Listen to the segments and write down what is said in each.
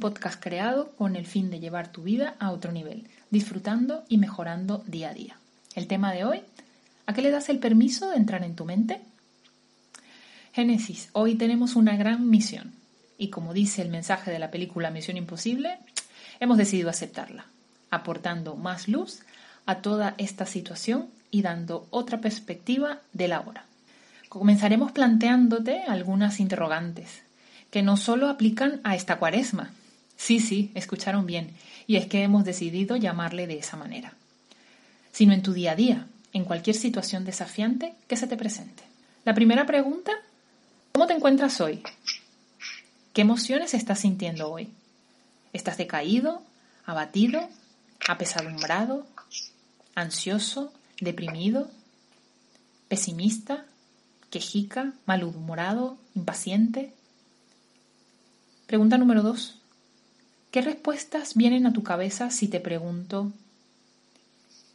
Podcast creado con el fin de llevar tu vida a otro nivel, disfrutando y mejorando día a día. El tema de hoy, ¿a qué le das el permiso de entrar en tu mente? Génesis, hoy tenemos una gran misión y como dice el mensaje de la película Misión Imposible, hemos decidido aceptarla, aportando más luz a toda esta situación y dando otra perspectiva de la hora. Comenzaremos planteándote algunas interrogantes que no solo aplican a esta cuaresma. Sí, sí, escucharon bien, y es que hemos decidido llamarle de esa manera, sino en tu día a día, en cualquier situación desafiante que se te presente. La primera pregunta, ¿cómo te encuentras hoy? ¿Qué emociones estás sintiendo hoy? ¿Estás decaído, abatido, apesadumbrado, ansioso, deprimido, pesimista, quejica, malhumorado, impaciente? Pregunta número dos. ¿Qué respuestas vienen a tu cabeza si te pregunto,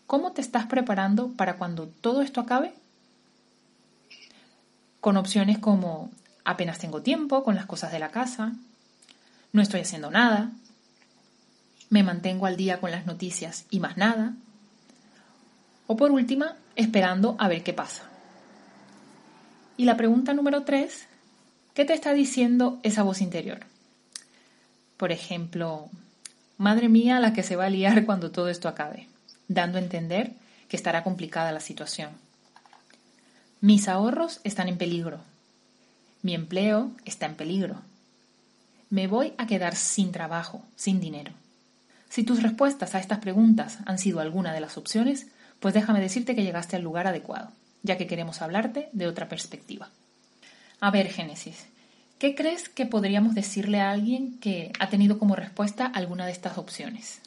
¿cómo te estás preparando para cuando todo esto acabe? Con opciones como apenas tengo tiempo con las cosas de la casa, no estoy haciendo nada, me mantengo al día con las noticias y más nada, o por última, esperando a ver qué pasa. Y la pregunta número tres, ¿qué te está diciendo esa voz interior? Por ejemplo, madre mía la que se va a liar cuando todo esto acabe, dando a entender que estará complicada la situación. Mis ahorros están en peligro. Mi empleo está en peligro. Me voy a quedar sin trabajo, sin dinero. Si tus respuestas a estas preguntas han sido alguna de las opciones, pues déjame decirte que llegaste al lugar adecuado, ya que queremos hablarte de otra perspectiva. A ver, Génesis, ¿qué crees que podríamos decirle a alguien que ha tenido como respuesta alguna de estas opciones?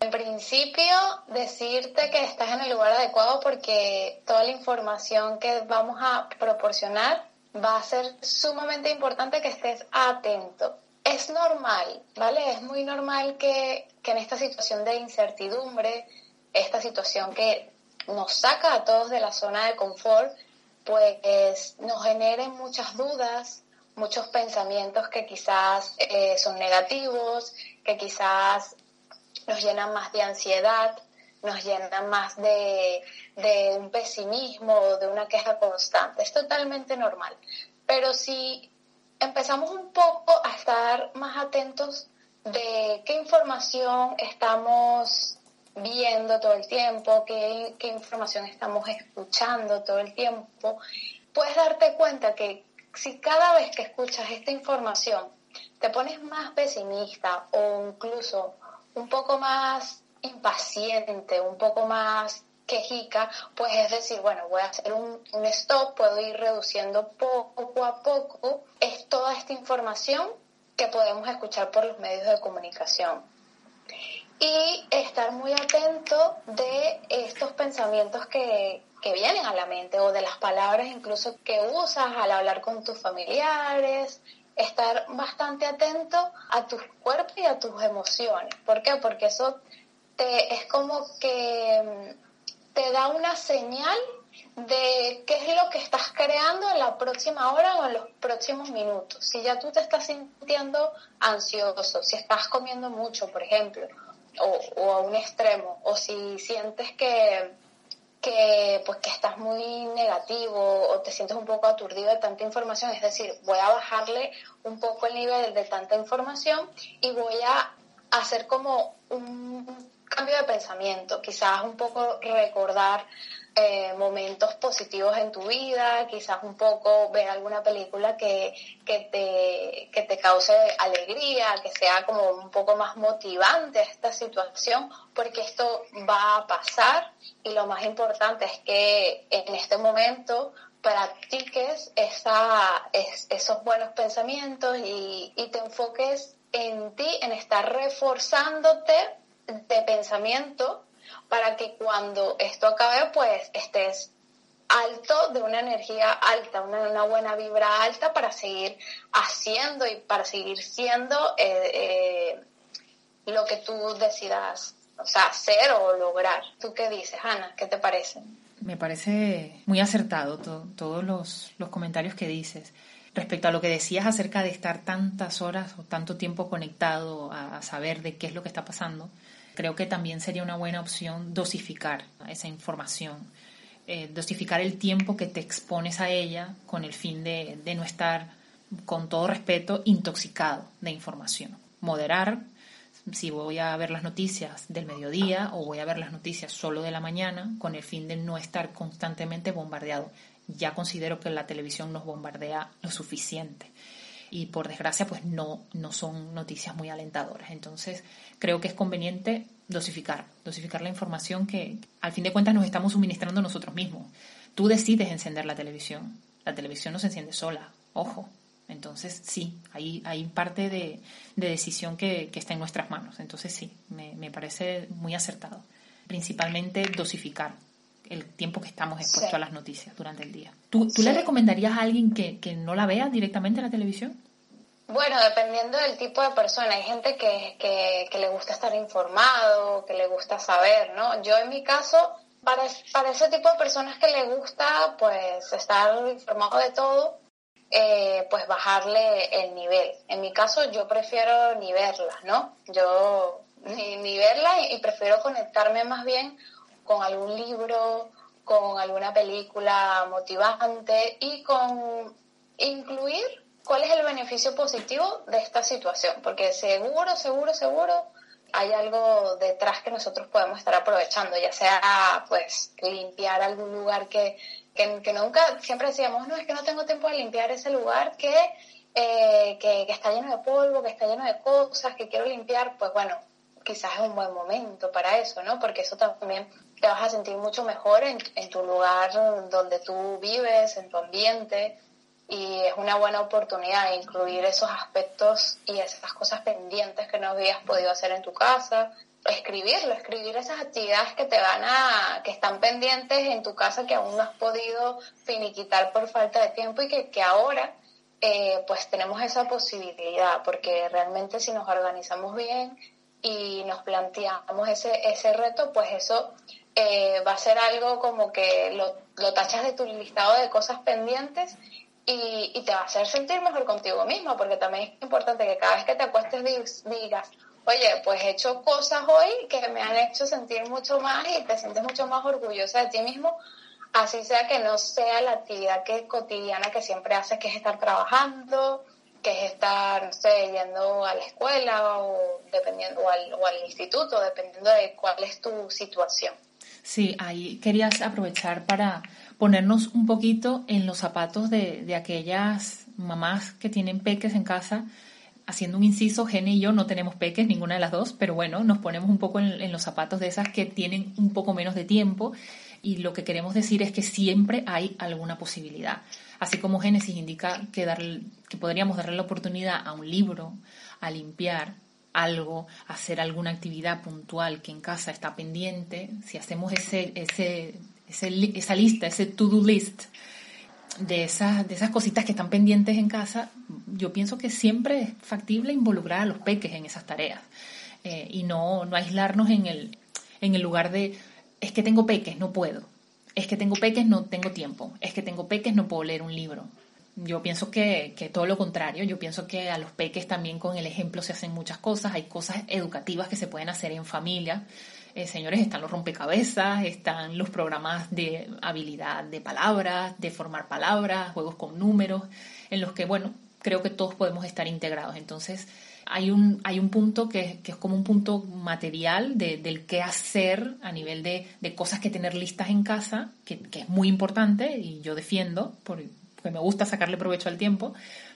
En principio, decirte que estás en el lugar adecuado porque toda la información que vamos a proporcionar va a ser sumamente importante que estés atento. Es normal, ¿vale? Es muy normal que, que en esta situación de incertidumbre, esta situación que nos saca a todos de la zona de confort, pues nos generen muchas dudas, muchos pensamientos que quizás eh, son negativos, que quizás nos llenan más de ansiedad, nos llenan más de, de un pesimismo, de una queja constante. Es totalmente normal. Pero si empezamos un poco a estar más atentos de qué información estamos viendo todo el tiempo, qué, información estamos escuchando todo el tiempo, puedes darte cuenta que si cada vez que escuchas esta información te pones más pesimista o incluso un poco más impaciente, un poco más quejica, pues es decir, bueno, voy a hacer un, stop, puedo ir reduciendo poco a poco es toda esta información que podemos escuchar por los medios de comunicación. Y estar muy atento de estos pensamientos que, que vienen a la mente o de las palabras incluso que usas al hablar con tus familiares, estar bastante atento a tus cuerpos y a tus emociones. ¿Por qué? Porque eso te, es como que mm, te da una señal de qué es lo que estás creando en la próxima hora o en los próximos minutos. Si ya tú te estás sintiendo ansioso, si estás comiendo mucho, por ejemplo, o, a un extremo, o si sientes que, que, pues, que estás muy negativo o te sientes un poco aturdido de tanta información, es decir, voy a bajarle un poco el nivel de tanta información y voy a hacer como un cambio de pensamiento, quizás un poco recordar eh, momentos positivos en tu vida, quizás un poco ver alguna película que, que, te, que te cause alegría, que sea como un poco más motivante esta situación, porque esto va a pasar y lo más importante es que en este momento practiques esa, esos buenos pensamientos y, y te enfoques en ti, en estar reforzándote de pensamiento para que cuando esto acabe, pues estés alto, de una energía alta, una, buena vibra alta para seguir haciendo y para seguir siendo eh, eh, lo que tú decidas, o sea, hacer o lograr. ¿Tú qué dices, Ana? ¿Qué te parece? Me parece muy acertado todos los, los comentarios que dices. Respecto a lo que decías acerca de estar tantas horas o tanto tiempo conectado a, saber de qué es lo que está pasando, creo que también sería una buena opción dosificar esa información, eh, dosificar el tiempo que te expones a ella con el fin de, de no estar, con todo respeto, intoxicado de información. Moderar si voy a ver las noticias del mediodía o voy a ver las noticias solo de la mañana con el fin de no estar constantemente bombardeado. Ya considero que la televisión nos bombardea lo suficiente y por desgracia pues no, no son noticias muy alentadoras. Entonces creo que es conveniente dosificar, dosificar la información que al fin de cuentas nos estamos suministrando nosotros mismos. Tú decides encender la televisión, la televisión no se enciende sola, ojo, entonces, sí, hay, hay parte de, decisión que, está en nuestras manos. Entonces, sí, me, parece muy acertado. Principalmente dosificar el tiempo que estamos expuestos a las noticias durante el día. ¿Tú, le recomendarías a alguien que, no la vea directamente en la televisión? Bueno, dependiendo del tipo de persona. Hay gente que, que, le gusta estar informado, que le gusta saber, ¿no? Yo en mi caso, para, para ese tipo de personas que le gusta, pues, estar informado de todo, eh, pues bajarle el nivel. En mi caso yo prefiero ni verla, ¿no? Yo ni, verla y, prefiero conectarme más bien con algún libro, con alguna película motivante y con incluir cuál es el beneficio positivo de esta situación, porque seguro, seguro, seguro hay algo detrás que nosotros podemos estar aprovechando, ya sea pues limpiar algún lugar que, que, nunca, siempre decíamos, no, es que no tengo tiempo de limpiar ese lugar que, eh, que, está lleno de polvo, que está lleno de cosas, que quiero limpiar, pues bueno, quizás es un buen momento para eso, ¿no? Porque eso también te vas a sentir mucho mejor en, en tu lugar donde tú vives, en tu ambiente, y es una buena oportunidad incluir esos aspectos y esas cosas pendientes que no habías podido hacer en tu casa, escribirlo, escribir esas actividades que te van a, que están pendientes en tu casa que aún no has podido finiquitar por falta de tiempo y que, que ahora eh, pues tenemos esa posibilidad, porque realmente si nos organizamos bien y nos planteamos ese, ese reto, pues eso eh, va a ser algo como que lo, lo tachas de tu listado de cosas pendientes y, y, te va a hacer sentir mejor contigo mismo, porque también es importante que cada vez que te acuestes digas, oye, pues he hecho cosas hoy que me han hecho sentir mucho más y te sientes mucho más orgullosa de ti mismo, así sea que no sea la actividad que cotidiana que siempre haces, que es estar trabajando, que es estar, no sé, yendo a la escuela o, dependiendo, al, o al instituto, dependiendo de cuál es tu situación. Sí, ahí querías aprovechar para ponernos un poquito en los zapatos de, de aquellas mamás que tienen peques en casa haciendo un inciso, Gene y yo no tenemos peques, ninguna de las dos, pero bueno, nos ponemos un poco en, los zapatos de esas que tienen un poco menos de tiempo y lo que queremos decir es que siempre hay alguna posibilidad. Así como Génesis indica que, dar, que podríamos darle la oportunidad a un libro, a limpiar algo, a hacer alguna actividad puntual que en casa está pendiente, si hacemos ese, ese, esa lista, ese to-do list, de esas, de esas cositas que están pendientes en casa, yo pienso que siempre es factible involucrar a los peques en esas tareas eh, y no, no aislarnos en el, en el lugar de es que tengo peques, no puedo, es que tengo peques, no tengo tiempo, es que tengo peques, no puedo leer un libro. Yo pienso que, que todo lo contrario, yo pienso que a los peques también con el ejemplo se hacen muchas cosas, hay cosas educativas que se pueden hacer en familia eh, señores, están los rompecabezas, están los programas de habilidad de palabras, de formar palabras, juegos con números, en los que, bueno, creo que todos podemos estar integrados. Entonces, hay un, hay un punto que, es como un punto material del qué hacer a nivel de, cosas que tener listas en casa, que, es muy importante y yo defiendo, porque me gusta sacarle provecho al tiempo,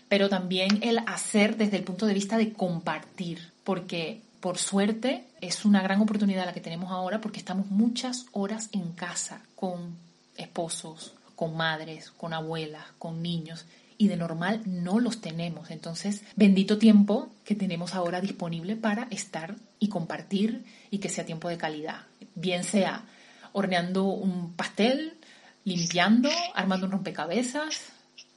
pero también el hacer desde el punto de vista de compartir, porque por suerte, es una gran oportunidad la que tenemos ahora porque estamos muchas horas en casa con esposos, con madres, con abuelas, con niños y de normal no los tenemos. Entonces, bendito tiempo que tenemos ahora disponible para estar y compartir y que sea tiempo de calidad. Bien sea horneando un pastel, limpiando, armando un rompecabezas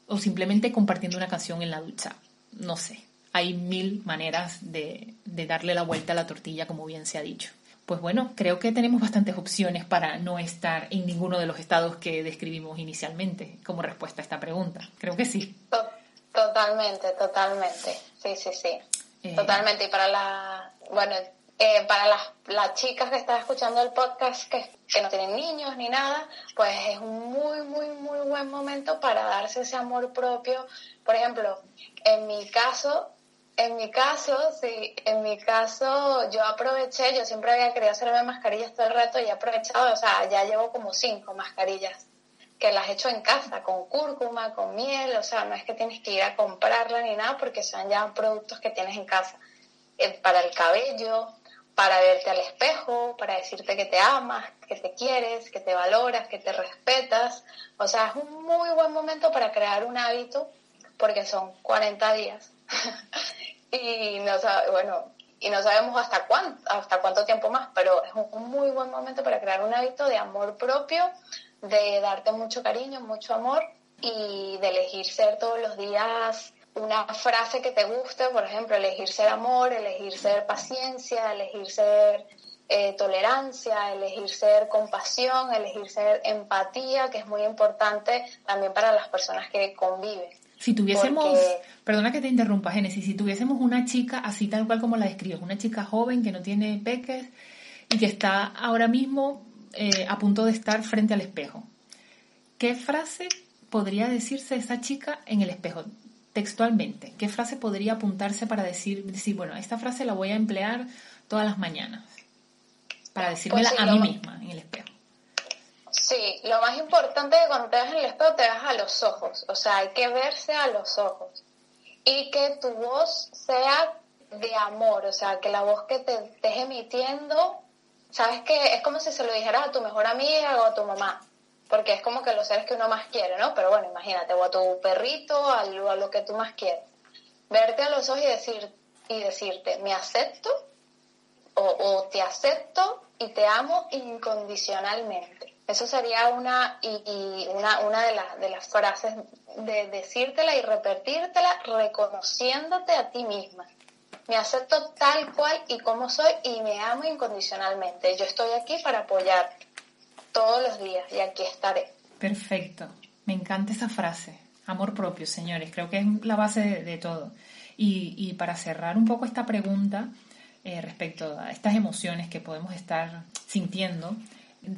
o simplemente compartiendo una canción en la ducha. No sé, hay mil maneras de, darle la vuelta a la tortilla, como bien se ha dicho. Pues bueno, creo que tenemos bastantes opciones para no estar en ninguno de los estados que describimos inicialmente como respuesta a esta pregunta. Creo que sí. Totalmente, totalmente. Sí, sí, sí. Eh, totalmente. Y para la, bueno, eh, para las, las, chicas que están escuchando el podcast que, que no tienen niños ni nada, pues es un muy, muy, muy buen momento para darse ese amor propio. Por ejemplo, en mi caso, en mi caso, sí, en mi caso yo aproveché, yo siempre había querido hacerme mascarillas todo el rato y he aprovechado, o sea, ya llevo como cinco mascarillas que las he hecho en casa, con cúrcuma, con miel, o sea, no es que tienes que ir a comprarla ni nada porque son ya productos que tienes en casa. Eh, para el cabello, para verte al espejo, para decirte que te amas, que te quieres, que te valoras, que te respetas. O sea, es un muy buen momento para crear un hábito porque son 40 días. y no bueno, y no sabemos hasta cuánto, hasta cuánto tiempo más, pero es un muy buen momento para crear un hábito de amor propio, de darte mucho cariño, mucho amor y de elegir ser todos los días una frase que te guste, por ejemplo, elegir ser amor, elegir ser paciencia, elegir ser eh, tolerancia, elegir ser compasión, elegir ser empatía, que es muy importante también para las personas que conviven. Si tuviésemos, perdona que te interrumpa, Génesis, si tuviésemos una chica así tal cual como la describes, una chica joven que no tiene peques y que está ahora mismo eh, a punto de estar frente al espejo. ¿Qué frase podría decirse esa chica en el espejo? Textualmente, ¿qué frase podría apuntarse para decir, decir, bueno, esta frase la voy a emplear todas las mañanas? Para decírmela pues a mí misma en el espejo. Sí, lo más importante es que cuando te veas en el espejo te veas a los ojos, o sea, hay que verse a los ojos y que tu voz sea de amor, o sea, que la voz que te estés emitiendo sabes que es como si se lo dijeras a tu mejor amiga o a tu mamá, porque es como que los seres que uno más quiere, ¿no? Pero bueno, imagínate, o a tu perrito, a a lo que tú más quieres. Verte a los ojos y, decir, y decirte, me acepto o, te acepto y te amo incondicionalmente. Eso sería una, y, una, una de, las de las frases de decírtela y repetírtela reconociéndote a ti misma me acepto tal cual y como soy y me amo incondicionalmente. Yo estoy aquí para apoyar todos los días y aquí estaré. Perfecto. Me encanta esa frase. Amor propio, señores. Creo que es la base de, todo. Y, para cerrar un poco esta pregunta eh, respecto a estas emociones que podemos estar sintiendo,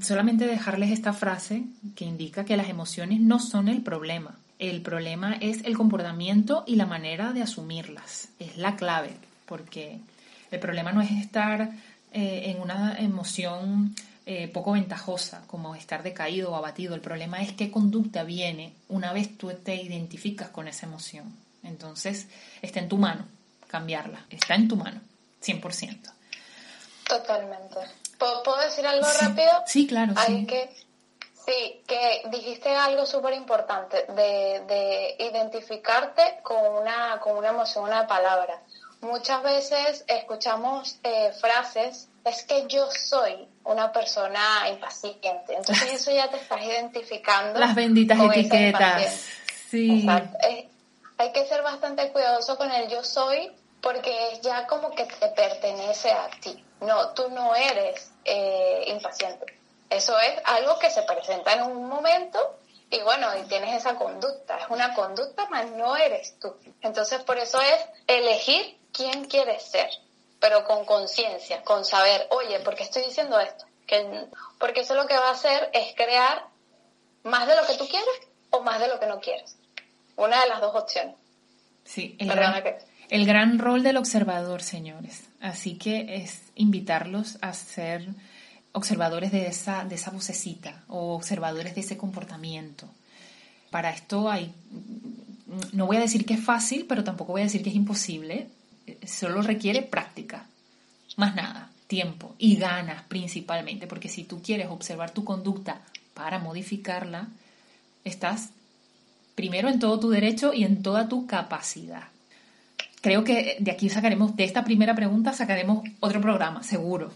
solamente dejarles esta frase que indica que las emociones no son el problema. El problema es el comportamiento y la manera de asumirlas. Es la clave porque el problema no es estar eh, en una emoción eh, poco ventajosa, como estar decaído o abatido. El problema es qué conducta viene una vez tú te identificas con esa emoción. Entonces, está en tu mano cambiarla. Está en tu mano, 100%. Totalmente. ¿Puedo, decir algo rápido? Sí, claro. Hay que Sí, que dijiste algo súper importante de, de, identificarte con una, con una emoción, una palabra muchas veces escuchamos eh, frases, es que yo soy una persona impaciente. Entonces eso ya te estás identificando. Las benditas etiquetas. Sí. hay que ser bastante cuidadoso con el yo soy porque es ya como que te pertenece a ti. No, tú no eres eh, impaciente. Eso es algo que se presenta en un momento y bueno, y tienes esa conducta. Es una conducta, mas no eres tú. Entonces por eso es elegir quién quieres ser, pero con conciencia, con saber, oye, ¿por qué estoy diciendo esto? Que, porque eso lo que va a hacer es crear más de lo que tú quieres o más de lo que no quieres. Una de las dos opciones. Sí, el, gran, el gran rol del observador, señores. Así que es invitarlos a ser observadores de esa, de esa vocecita o observadores de ese comportamiento. Para esto hay, no voy a decir que es fácil, pero tampoco voy a decir que es imposible, solo requiere práctica, más nada, tiempo y ganas principalmente, porque si tú quieres observar tu conducta para modificarla, estás primero en todo tu derecho y en toda tu capacidad. Creo que de aquí sacaremos, de esta primera pregunta sacaremos otro programa, seguro.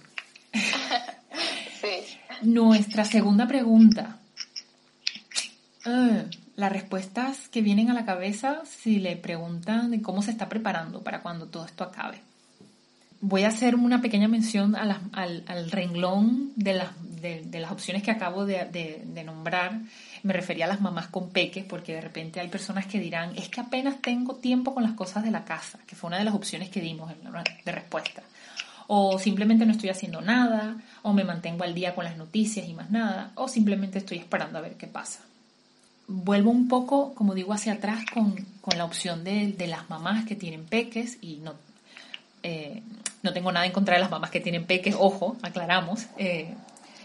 Nuestra segunda pregunta. Ah, las respuestas que vienen a la cabeza si le preguntan de cómo se está preparando para cuando todo esto acabe. Voy a hacer una pequeña mención al, renglón de las, opciones que acabo de, nombrar Me refería a las mamás con peques, porque de repente hay personas que dirán, es que apenas tengo tiempo con las cosas de la casa, que fue una de las opciones que dimos de respuesta. O simplemente no estoy haciendo nada, o me mantengo al día con las noticias y más nada, o simplemente estoy esperando a ver qué pasa. Vuelvo un poco, como digo, hacia atrás con, la opción de, las mamás que tienen peques y no, eh, no tengo nada en contra de las mamás que tienen peques, ojo, aclaramos. Eh,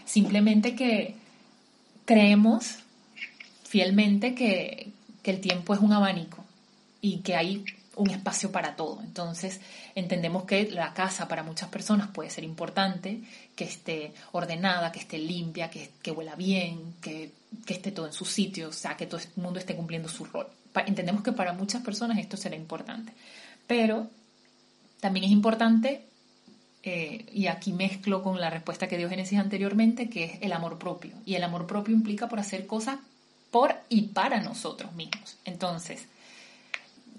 simplemente que creemos fielmente que, el tiempo es un abanico y que hay un espacio para todo. Entonces, entendemos que la casa para muchas personas puede ser importante, que esté ordenada, que esté limpia, que, que huela bien, que, que, esté todo en su sitio, o sea, que todo el mundo esté cumpliendo su rol. Entendemos que para muchas personas esto será importante. Pero también es importante eh, y aquí mezclo con la respuesta que dio Génesis anteriormente, que es el amor propio. Y el amor propio implica por hacer cosas por y para nosotros mismos. Entonces,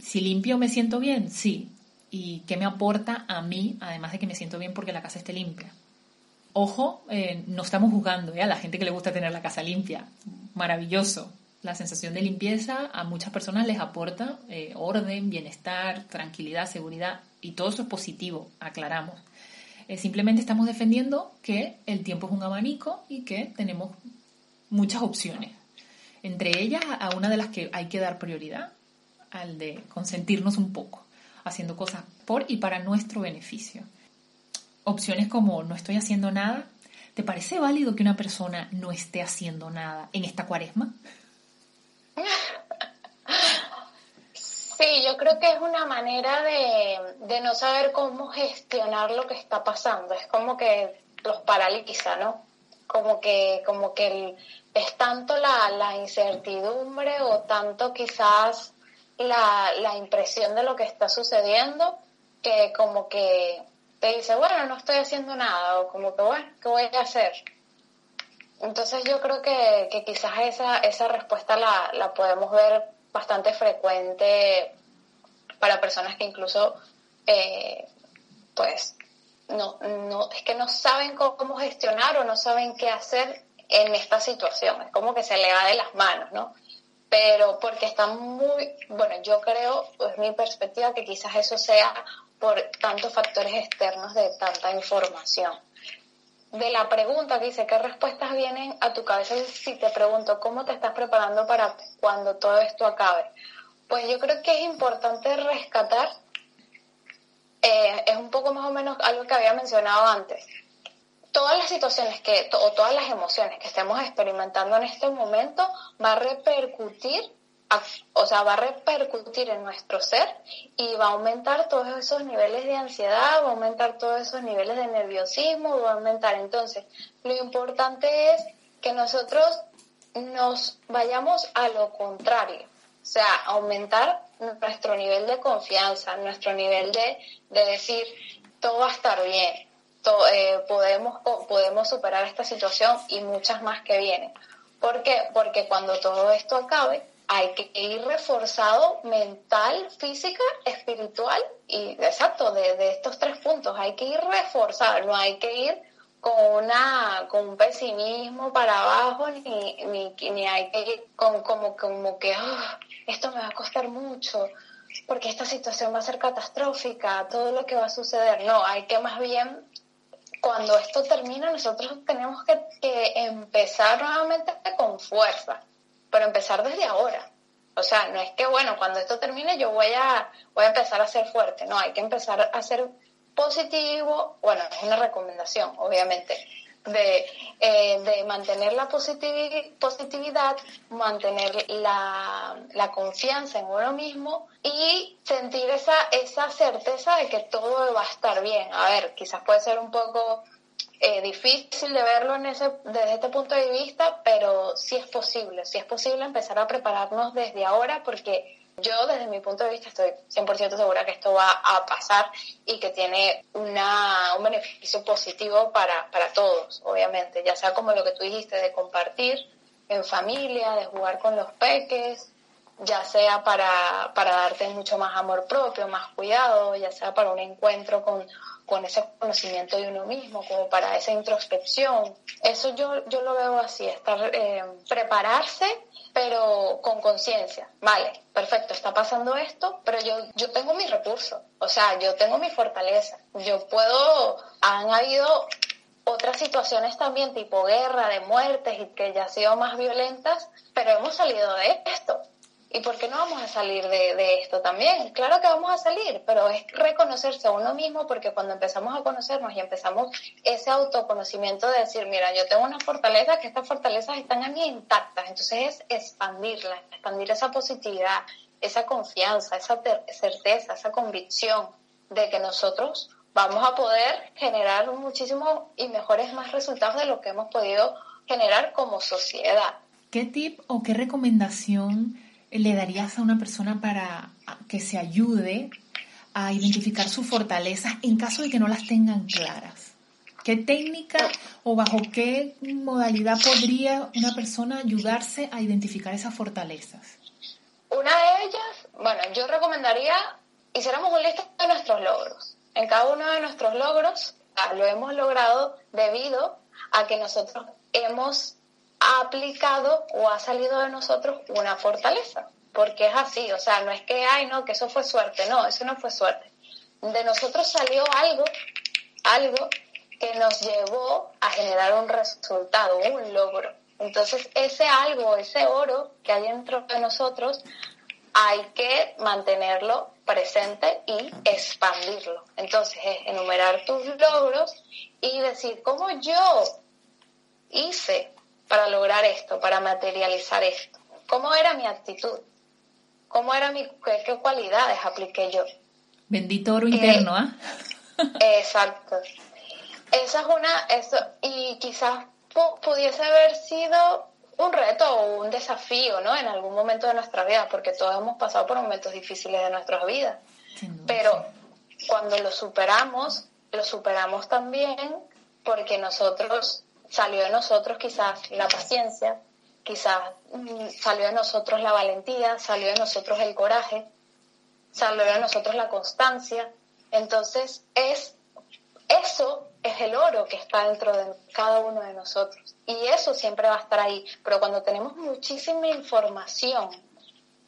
si limpio me siento bien, sí. ¿Y qué me aporta a mí, además de que me siento bien porque la casa esté limpia? Ojo, eh, no estamos juzgando ¿eh? a la gente que le gusta tener la casa limpia. Maravilloso. La sensación de limpieza a muchas personas les aporta orden, bienestar, tranquilidad, seguridad y todo eso es positivo, aclaramos. Eh, simplemente estamos defendiendo que el tiempo es un abanico y que tenemos muchas opciones. Entre ellas, a una de las que hay que dar prioridad, al de consentirnos un poco, haciendo cosas por y para nuestro beneficio. Opciones como no estoy haciendo nada. ¿Te parece válido que una persona no esté haciendo nada en esta cuaresma? Sí, yo creo que es una manera de, no saber cómo gestionar lo que está pasando. Es como que los paraliza, ¿no? Como que, como que es tanto la, incertidumbre o tanto quizás la, la impresión de lo que está sucediendo que como que te dice, bueno, no estoy haciendo nada o como que, bueno, ¿qué voy a hacer? Entonces yo creo que, que quizás esa, esa respuesta la, la podemos ver bastante frecuente para personas que incluso, eh, pues, no, no, es que no saben cómo gestionar o no saben qué hacer en esta situación. Es como que se le va de las manos, ¿no? Pero porque están muy, bueno, yo creo, es mi perspectiva, que quizás eso sea por tantos factores externos de tanta información. De la pregunta que dice, ¿qué respuestas vienen a tu cabeza si te pregunto cómo te estás preparando para cuando todo esto acabe? Pues yo creo que es importante rescatar, eh, es un poco más o menos algo que había mencionado antes. Todas las situaciones que, o todas las emociones que estemos experimentando en este momento va a repercutir, o sea, va a repercutir en nuestro ser y va a aumentar todos esos niveles de ansiedad, va a aumentar todos esos niveles de nerviosismo, va a aumentar. Entonces, lo importante es que nosotros nos vayamos a lo contrario o sea, aumentar nuestro nivel de confianza, nuestro nivel de, decir, todo va a estar bien, eh, podemos, podemos superar esta situación y muchas más que vienen. ¿Por qué? Porque cuando todo esto acabe, hay que ir reforzado mental, física, espiritual y exacto, de, de estos tres puntos. Hay que ir reforzado, no hay que ir con una con un pesimismo para abajo ni, ni, ni hay que con como como que ah, esto me va a costar mucho porque esta situación va a ser catastrófica todo lo que va a suceder no hay que más bien cuando esto termina nosotros tenemos que, que empezar nuevamente con fuerza pero empezar desde ahora. O sea no es que bueno cuando esto termine yo voy a voy a empezar a ser fuerte. No hay que empezar a ser positivo, bueno, es una recomendación, obviamente, de, eh, de mantener la positividad, mantener la, la, confianza en uno mismo y sentir esa, esa certeza de que todo va a estar bien. A ver, quizás puede ser un poco eh, difícil de verlo en ese, desde este punto de vista, pero sí es posible, sí es posible empezar a prepararnos desde ahora porque yo desde mi punto de vista estoy 100% segura que esto va a pasar y que tiene una, un beneficio positivo para, para todos, obviamente, ya sea como lo que tú dijiste, de compartir en familia, de jugar con los peques, ya sea para, para darte mucho más amor propio, más cuidado, ya sea para un encuentro con, con ese conocimiento de uno mismo, como para esa introspección. Eso yo, yo lo veo así, estar, eh, prepararse, pero con conciencia. Vale, perfecto, está pasando esto, pero yo, yo tengo mis recursos, o sea, yo tengo mi fortaleza. Yo puedo, han habido otras situaciones también tipo guerra, de muertes y que ya han sido más violentas, pero hemos salido de esto. ¿Y por qué no vamos a salir de, esto también? Claro que vamos a salir, pero es reconocerse a uno mismo porque cuando empezamos a conocernos y empezamos ese autoconocimiento de decir, mira, yo tengo una fortaleza, que estas fortalezas están en mí intactas, entonces es expandirla, expandir esa positividad, esa confianza, esa certeza, esa convicción de que nosotros vamos a poder generar muchísimos y mejores más resultados de lo que hemos podido generar como sociedad. ¿Qué tip o qué recomendación le darías a una persona para que se ayude a identificar sus fortalezas en caso de que no las tengan claras? ¿Qué técnica o bajo qué modalidad podría una persona ayudarse a identificar esas fortalezas? Una de ellas, bueno, yo recomendaría hiciéramos un listado de nuestros logros. En cada uno de nuestros logros ah, lo hemos logrado debido a que nosotros hemos ha aplicado o ha salido de nosotros una fortaleza, porque es así, o sea, no es que, ay, no, que eso fue suerte, no, eso no fue suerte. De nosotros salió algo, algo que nos llevó a generar un resultado, un logro. Entonces, ese algo, ese oro que hay dentro de nosotros, hay que mantenerlo presente y expandirlo. Entonces, es enumerar tus logros y decir, ¿cómo yo hice para lograr esto, para materializar esto? ¿Cómo era mi actitud? ¿Cómo era mi, qué, cualidades apliqué yo? Bendito oro interno, ¿ah? exacto. Esa es una, eso, y quizás pudiese haber sido un reto o un desafío, ¿no? En algún momento de nuestra vida, porque todos hemos pasado por momentos difíciles de nuestras vidas. Pero cuando lo superamos, lo superamos también porque nosotros salió de nosotros quizás la paciencia, quizás mm, salió de nosotros la valentía, salió de nosotros el coraje, salió de nosotros la constancia. Entonces, es eso es el oro que está dentro de cada uno de nosotros. Y eso siempre va a estar ahí. Pero cuando tenemos muchísima información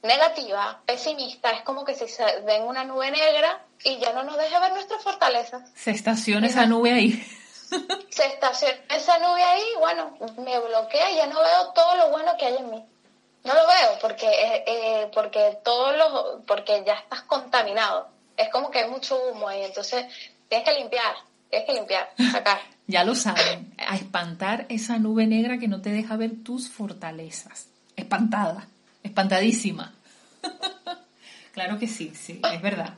negativa, pesimista, es como que si se ven una nube negra y ya no nos deja ver nuestra fortaleza. Se estaciona esa nube ahí se estaciona esa nube ahí, bueno, me bloquea y ya no veo todo lo bueno que hay en mí. No lo veo porque eh, eh, porque todos los porque ya estás contaminado. Es como que hay mucho humo ahí, entonces tienes que limpiar, tienes que limpiar, sacar. ya lo saben, a espantar esa nube negra que no te deja ver tus fortalezas. Espantada, espantadísima. claro que sí, sí, es verdad.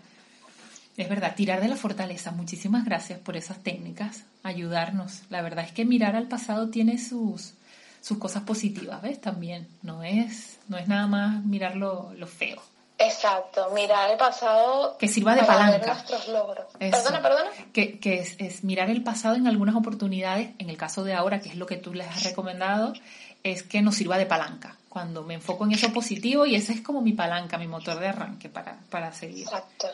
Es verdad, tirar de la fortaleza. Muchísimas gracias por esas técnicas, ayudarnos. La verdad es que mirar al pasado tiene sus, sus cosas positivas, ¿ves? También, no es, no es nada más mirar lo, feo. Exacto, mirar el pasado. Que sirva de palanca. nuestros logros. Perdona, perdona. Que, que es, es, mirar el pasado en algunas oportunidades, en el caso de ahora, que es lo que tú les has recomendado, es que nos sirva de palanca. Cuando me enfoco en eso positivo y ese es como mi palanca, mi motor de arranque para, para seguir. Exacto.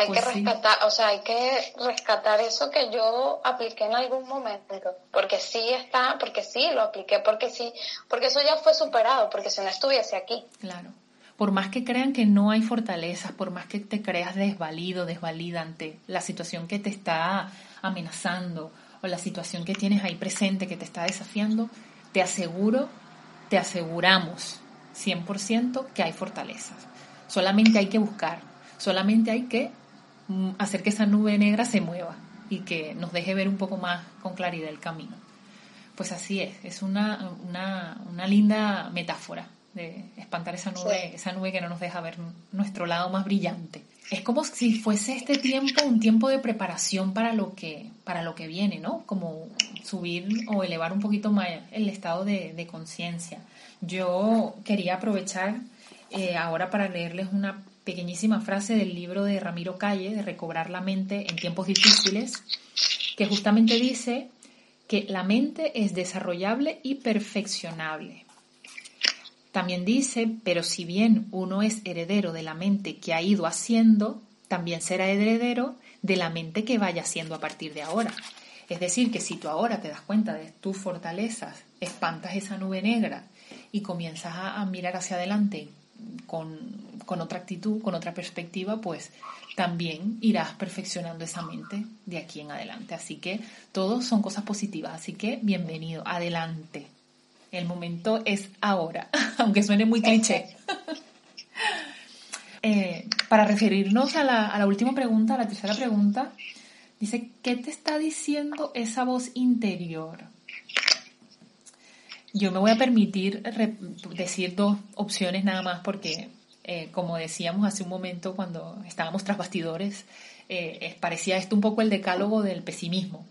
Hay pues que rescatar, o sea, hay que rescatar eso que yo apliqué en algún momento, porque sí está, porque sí lo apliqué, porque sí, porque eso ya fue superado, porque si no estuviese aquí. Claro. Por más que crean que no hay fortalezas, por más que te creas desvalido, desvalida ante la situación que te está amenazando o la situación que tienes ahí presente que te está desafiando, te aseguro, te aseguramos 100% que hay fortalezas. Solamente hay que buscar, solamente hay que hacer que esa nube negra se mueva y que nos deje ver un poco más con claridad el camino. Pues así es, es una, una, linda metáfora de espantar esa nube, esa nube que no nos deja ver nuestro lado más brillante. Es como si fuese este tiempo un tiempo de preparación para lo que, para lo que viene, ¿no? Como subir o elevar un poquito más el estado de, conciencia. Yo quería aprovechar eh, ahora para leerles una pequeñísima frase del libro de Ramiro Calle, de Recobrar la mente en tiempos difíciles, que justamente dice que la mente es desarrollable y perfeccionable. También dice, pero si bien uno es heredero de la mente que ha ido haciendo, también será heredero de la mente que vaya haciendo a partir de ahora. Es decir, que si tú ahora te das cuenta de tus fortalezas, espantas esa nube negra y comienzas a, mirar hacia adelante con, con, otra actitud, con otra perspectiva, pues también irás perfeccionando esa mente de aquí en adelante. Así que todos son cosas positivas. Así que bienvenido, adelante. El momento es ahora, aunque suene muy cliché. Eh, para referirnos a la, a la última pregunta, a la tercera pregunta, dice, ¿qué te está diciendo esa voz interior? Yo me voy a permitir decir dos opciones nada más porque, eh, como decíamos hace un momento cuando estábamos tras bastidores, eh, parecía esto un poco el decálogo del pesimismo.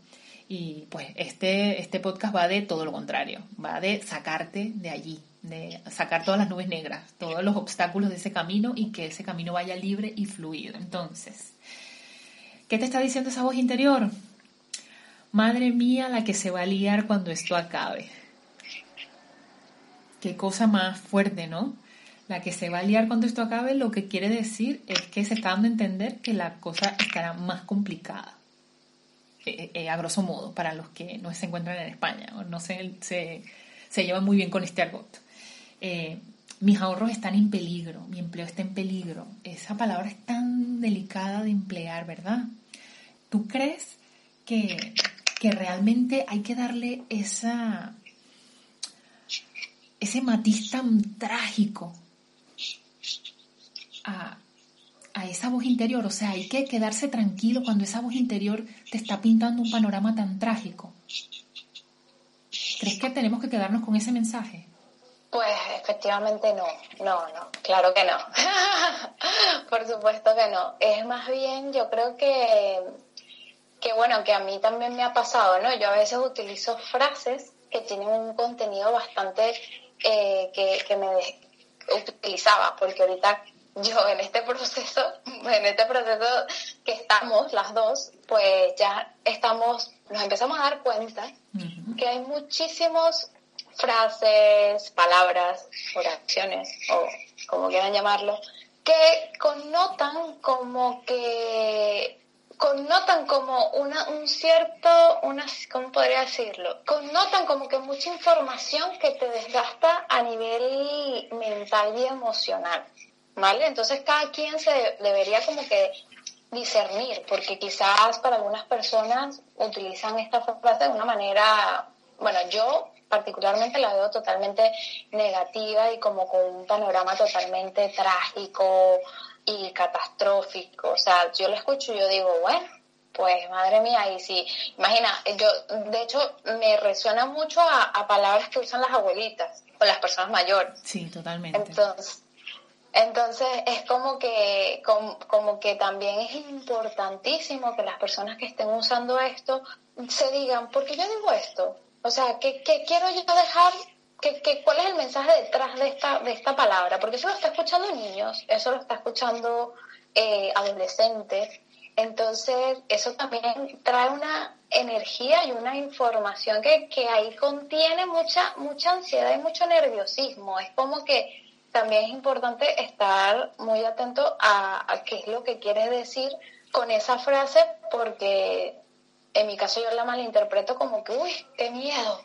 Y pues este, este podcast va de todo lo contrario, va de sacarte de allí, de sacar todas las nubes negras, todos los obstáculos de ese camino y que ese camino vaya libre y fluido. Entonces, ¿qué te está diciendo esa voz interior? Madre mía, la que se va a liar cuando esto acabe. Qué cosa más fuerte, ¿no? La que se va a liar cuando esto acabe, lo que quiere decir es que se está dando a entender que la cosa estará más complicada eh, eh, a grosso modo, para los que no se encuentran en España o no se, se, llevan muy bien con este argot. Eh, mis ahorros están en peligro, mi empleo está en peligro. Esa palabra es tan delicada de emplear, ¿verdad? ¿Tú crees que, que realmente hay que darle esa, ese matiz tan trágico a, a esa voz interior. O sea, hay que quedarse tranquilo cuando esa voz interior te está pintando un panorama tan trágico. ¿Crees que tenemos que quedarnos con ese mensaje? Pues efectivamente no, no, no, claro que no. Por supuesto que no. Es más bien, yo creo que, que bueno, que a mí también me ha pasado, ¿no? Yo a veces utilizo frases que tienen un contenido bastante eh, que, que me utilizaba, porque ahorita yo en este proceso, en este proceso que estamos las dos, pues ya estamos, nos empezamos a dar cuenta que hay muchísimos frases, palabras, oraciones, o como quieran llamarlo, que connotan como que connotan como una, un cierto, una, ¿cómo podría decirlo? Connotan como que mucha información que te desgasta a nivel mental y emocional. ¿vale? Entonces cada quien se debería como que discernir, porque quizás para algunas personas utilizan esta frase de una manera, bueno, yo particularmente la veo totalmente negativa y como con un panorama totalmente trágico y catastrófico. O sea, yo lo escucho y yo digo, bueno, pues madre mía, y si, imagina, yo, de hecho, me resuena mucho a, a palabras que usan las abuelitas o las personas mayores. Sí, totalmente. Entonces, entonces es como que, como, que también es importantísimo que las personas que estén usando esto se digan, ¿por qué yo digo esto? O sea, ¿qué, quiero yo dejar? ¿Qué, cuál es el mensaje detrás de esta, de esta palabra? Porque eso lo está escuchando niños, eso lo está escuchando eh, adolescentes. Entonces, eso también trae una energía y una información que, que ahí contiene mucha, mucha ansiedad y mucho nerviosismo. Es como que también es importante estar muy atento a, qué es lo que quieres decir con esa frase, porque en mi caso yo la malinterpreto como que, uy, qué miedo,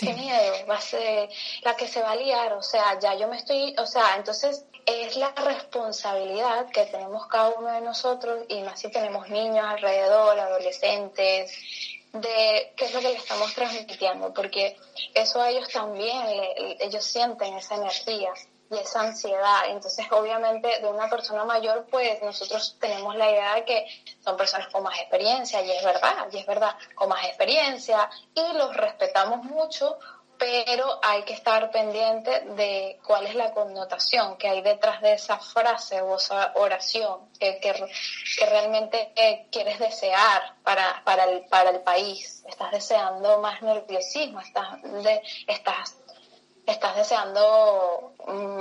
qué miedo, va a ser la que se va a liar, o sea, ya yo me estoy, o sea, entonces es la responsabilidad que tenemos cada uno de nosotros, y más si tenemos niños alrededor, adolescentes, de qué es lo que le estamos transmitiendo, porque eso a ellos también, ellos sienten esa energía y esa ansiedad. Entonces, obviamente, de una persona mayor, pues nosotros tenemos la idea de que son personas con más experiencia, y es verdad, y es verdad, con más experiencia, y los respetamos mucho, pero hay que estar pendiente de cuál es la connotación que hay detrás de esa frase o esa oración que, que, realmente eh, quieres desear para, para, el, para el país. Estás deseando más nerviosismo, estás, de, estás estás deseando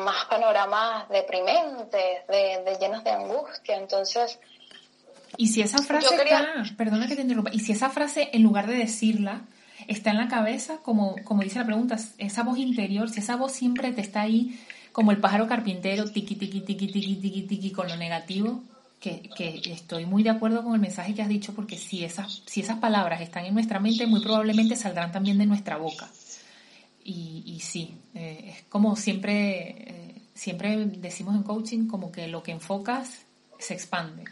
más panoramas deprimentes, de, llenos de angustia. Entonces, y si esa frase perdona que te interrumpa, y si esa frase en lugar de decirla, está en la cabeza, como, como dice la pregunta, esa voz interior, si esa voz siempre te está ahí, como el pájaro carpintero, tiqui, tiqui, tiqui, tiqui, tiqui, tiqui, con lo negativo, que, que, estoy muy de acuerdo con el mensaje que has dicho, porque si esas, si esas palabras están en nuestra mente, muy probablemente saldrán también de nuestra boca. Y, y sí, eh, es como siempre, eh, siempre decimos en coaching, como que lo que enfocas se expande.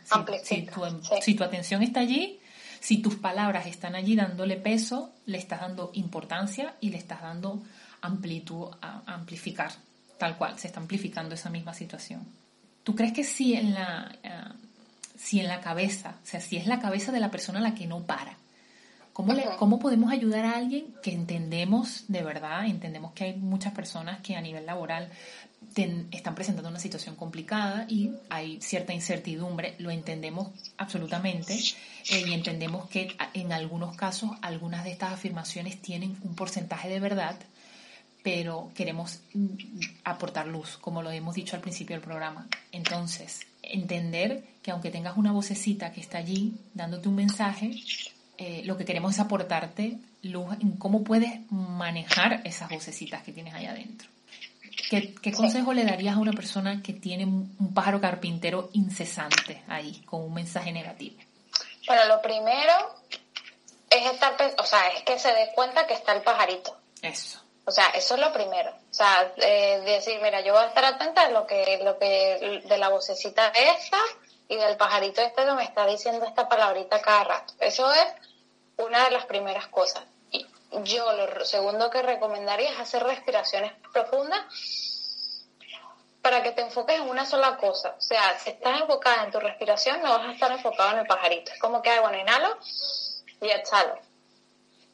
Si, tu, si tu atención está allí, si tus palabras están allí dándole peso, le estás dando importancia y le estás dando amplitud a, amplificar, tal cual, se está amplificando esa misma situación. ¿Tú crees que si en la, si en la cabeza, o sea, si es la cabeza de la persona la que no para, ¿Cómo, le, ¿Cómo podemos ayudar a alguien que entendemos de verdad, entendemos que hay muchas personas que a nivel laboral están presentando una situación complicada y hay cierta incertidumbre, lo entendemos absolutamente eh, y entendemos que en algunos casos algunas de estas afirmaciones tienen un porcentaje de verdad, pero queremos mm, aportar luz, como lo hemos dicho al principio del programa. Entonces, entender que aunque tengas una vocecita que está allí dándote un mensaje, eh, lo que queremos es aportarte luz en cómo puedes manejar esas vocecitas que tienes ahí adentro. ¿Qué, consejo le darías a una persona que tiene un pájaro carpintero incesante ahí, con un mensaje negativo? Bueno, lo primero es estar, o sea, es que se dé cuenta que está el pajarito. Eso. O sea, eso es lo primero. O sea, decir, mira, yo voy a estar atenta de lo que, lo que, de la vocecita esta y del pajarito este que me está diciendo esta palabrita cada rato. Eso es una de las primeras cosas. Y yo lo segundo que recomendaría es hacer respiraciones profundas para que te enfoques en una sola cosa. O sea, si estás enfocada en tu respiración, no vas a estar enfocado en el pajarito. Es como que, bueno, inhalo y exhalo.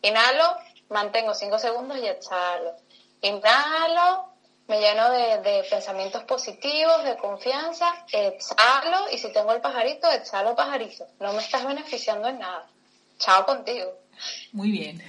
Inhalo, mantengo cinco segundos y exhalo. Inhalo, me lleno de, pensamientos positivos, de confianza, exhalo y si tengo el pajarito, exhalo pajarito. No me estás beneficiando en nada. Chao contigo. Muy bien.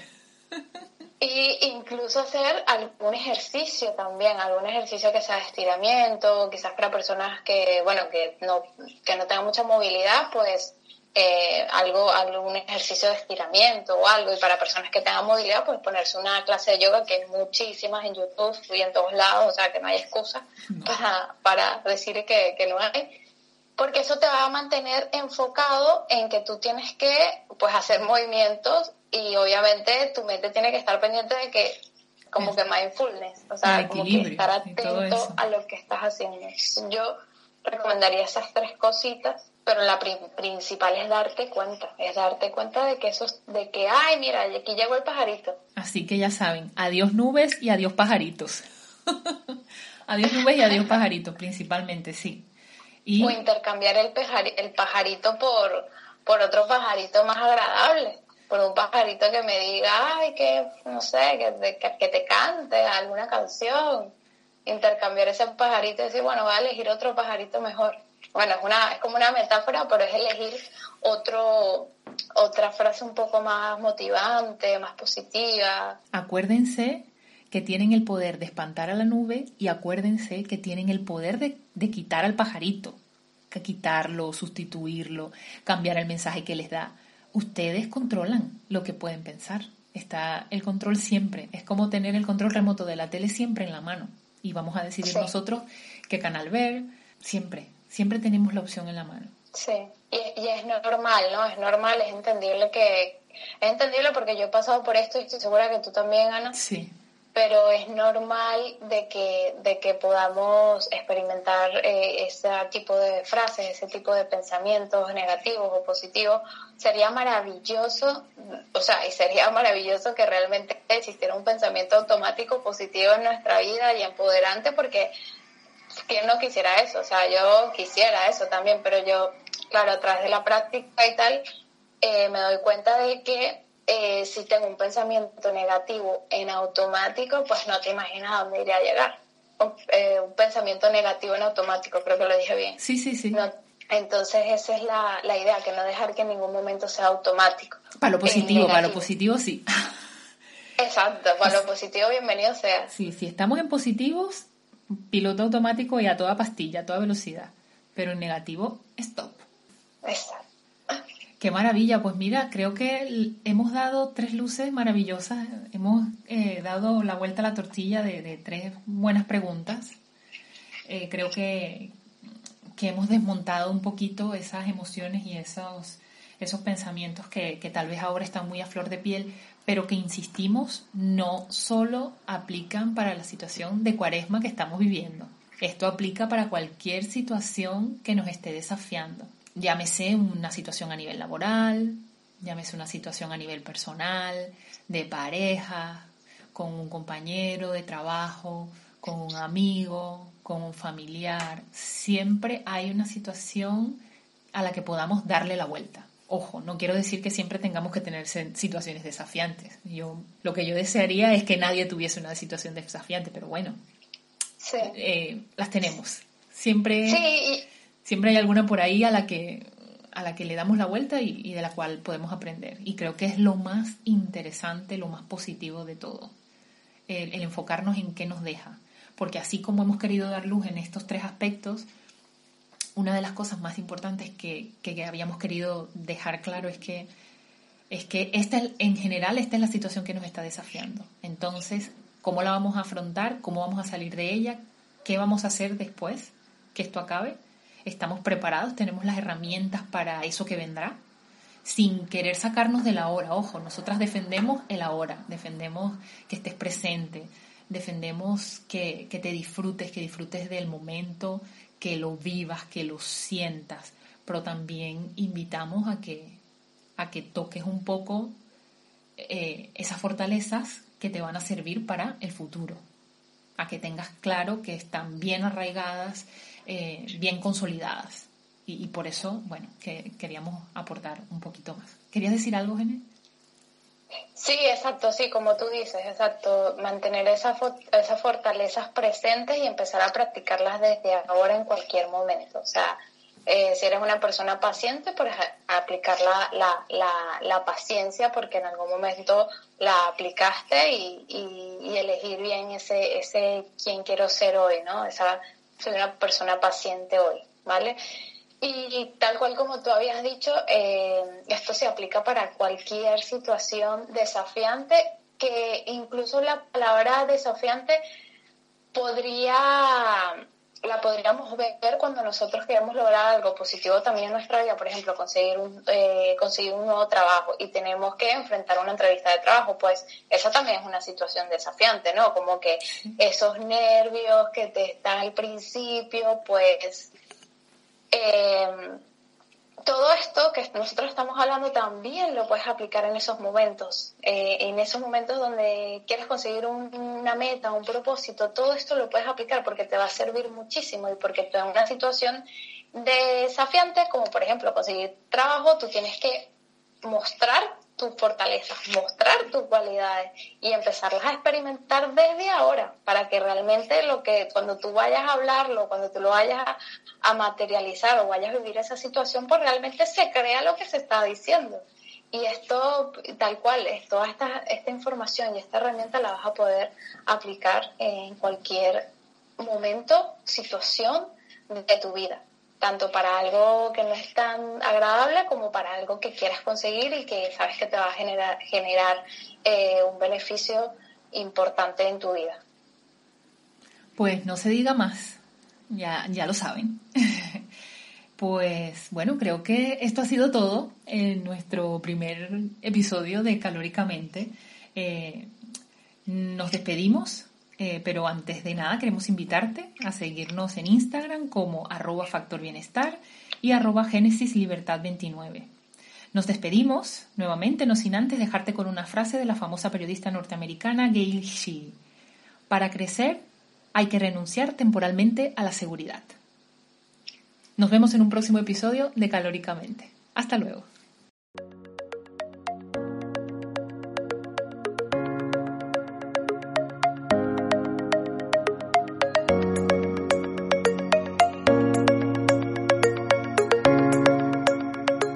Y incluso hacer algún ejercicio también, algún ejercicio que sea de estiramiento, quizás para personas que, bueno, que no, que no tengan mucha movilidad, pues eh, algo, algún ejercicio de estiramiento o algo, y para personas que tengan movilidad, pues ponerse una clase de yoga, que hay muchísimas en YouTube y en todos lados, o sea que no hay excusa para, para decir que, que no hay, porque eso te va a mantener enfocado en que tú tienes que pues hacer movimientos y obviamente tu mente tiene que estar pendiente de que como que mindfulness, o sea, como que estar atento a lo que estás haciendo. Yo recomendaría esas tres cositas pero la principal es darte cuenta, es darte cuenta de que eso, de que, ay, mira, aquí llegó el pajarito. Así que ya saben, adiós nubes y adiós pajaritos. adiós nubes y adiós pajaritos, principalmente, sí. Y... O intercambiar el, el pajarito por, por otro pajarito más agradable, por un pajarito que me diga, ay, que, no sé, que, que, que te cante alguna canción. Intercambiar ese pajarito y decir, bueno, voy a elegir otro pajarito mejor bueno, es, una, es como una metáfora, pero es elegir otro, otra frase un poco más motivante, más positiva. Acuérdense que tienen el poder de espantar a la nube y acuérdense que tienen el poder de, de quitar al pajarito, que quitarlo, sustituirlo, cambiar el mensaje que les da. Ustedes controlan lo que pueden pensar. Está el control siempre. Es como tener el control remoto de la tele siempre en la mano. Y vamos a decidir nosotros qué canal ver, siempre. Siempre tenemos la opción en la mano. Sí, y, es normal, ¿no? Es normal, es entendible que... Es entendible porque yo he pasado por esto y estoy segura que tú también, Ana. Sí. Pero es normal de que, de que podamos experimentar eh, ese tipo de frases, ese tipo de pensamientos negativos o positivos. Sería maravilloso, o sea, y sería maravilloso que realmente existiera un pensamiento automático positivo en nuestra vida y empoderante porque ¿quién no quisiera eso? O sea, yo quisiera eso también, pero yo, claro, a través de la práctica y tal, eh, me doy cuenta de que eh, si tengo un pensamiento negativo en automático, pues no te imaginas a dónde iría a llegar. Un, eh, pensamiento negativo en automático, creo que lo dije bien. Sí, sí, sí. entonces esa es la, la, idea, que no dejar que en ningún momento sea automático. Para lo positivo, para lo positivo sí. Exacto, para lo positivo bienvenido sea. Sí, si estamos en positivos, piloto automático y a toda pastilla, a toda velocidad. Pero en negativo, stop. Exacto. Qué maravilla, pues mira, creo que hemos dado tres luces maravillosas, hemos eh, dado la vuelta a la tortilla de, tres buenas preguntas. Eh, creo que, que hemos desmontado un poquito esas emociones y esos, esos pensamientos que, que tal vez ahora están muy a flor de piel, pero que insistimos, no solo aplican para la situación de cuaresma que estamos viviendo. Esto aplica para cualquier situación que nos esté desafiando llámese una situación a nivel laboral, llámese una situación a nivel personal, de pareja, con un compañero de trabajo, con un amigo, con un familiar. Siempre hay una situación a la que podamos darle la vuelta. Ojo, no quiero decir que siempre tengamos que tener situaciones desafiantes. Yo, lo que yo desearía es que nadie tuviese una situación desafiante, pero bueno, eh, las tenemos. Siempre, sí, siempre hay alguna por ahí a la que, a la que le damos la vuelta y, de la cual podemos aprender. Y creo que es lo más interesante, lo más positivo de todo, el, enfocarnos en qué nos deja. Porque así como hemos querido dar luz en estos tres aspectos, una de las cosas más importantes que, que, habíamos querido dejar claro es que, es que esta, en general esta es la situación que nos está desafiando. Entonces, ¿cómo la vamos a afrontar? ¿Cómo vamos a salir de ella? ¿Qué vamos a hacer después que esto acabe? Estamos preparados, tenemos las herramientas para eso que vendrá, sin querer sacarnos de la hora. Ojo, nosotras defendemos el ahora, defendemos que estés presente, defendemos que, te disfrutes, que disfrutes del momento, que lo vivas, que lo sientas, pero también invitamos a que, a que toques un poco eh, esas fortalezas que te van a servir para el futuro, a que tengas claro que están bien arraigadas eh, bien consolidadas. Y, por eso, bueno, que queríamos aportar un poquito más. ¿Querías decir algo, Gene? Sí, exacto, sí, como tú dices, exacto, mantener esas, esas fortalezas presentes y empezar a practicarlas desde ahora en cualquier momento. O sea, eh, si eres una persona paciente, pues aplicar la, la, la, la, paciencia porque en algún momento la aplicaste y, y, y, elegir bien ese, ese quién quiero ser hoy, ¿no? Esa soy una persona paciente hoy, ¿vale? Y tal cual como tú habías dicho, eh, esto se aplica para cualquier situación desafiante, que incluso la palabra desafiante podría la podríamos ver cuando nosotros queremos lograr algo positivo también en nuestra vida, por ejemplo, conseguir un, eh, conseguir un nuevo trabajo y tenemos que enfrentar una entrevista de trabajo, pues esa también es una situación desafiante, ¿no? Como que esos nervios que te están al principio, pues eh, todo esto que nosotros estamos hablando también lo puedes aplicar en esos momentos, eh, en esos momentos donde quieres conseguir una meta, un propósito, todo esto lo puedes aplicar porque te va a servir muchísimo y porque en una situación desafiante, como por ejemplo conseguir trabajo, tú tienes que mostrar tus fortalezas, mostrar tus cualidades y empezarlas a experimentar desde ahora para que realmente lo que cuando tú vayas a hablarlo, cuando tú lo vayas a, materializar o vayas a vivir esa situación, pues realmente se crea lo que se está diciendo. Y esto, tal cual, es, toda esta, esta información y esta herramienta la vas a poder aplicar en cualquier momento, situación de tu vida tanto para algo que no es tan agradable como para algo que quieras conseguir y que sabes que te va a generar, generar eh, un beneficio importante en tu vida. Pues no se diga más, ya, ya lo saben. pues bueno, creo que esto ha sido todo en nuestro primer episodio de Calóricamente. Eh, nos despedimos eh, pero antes de nada queremos invitarte a seguirnos en Instagram como arroba factor bienestar y arroba génesis libertad 29. Nos despedimos nuevamente, no sin antes dejarte con una frase de la famosa periodista norteamericana Gail Shee. Para crecer hay que renunciar temporalmente a la seguridad. Nos vemos en un próximo episodio de Calóricamente. Hasta luego.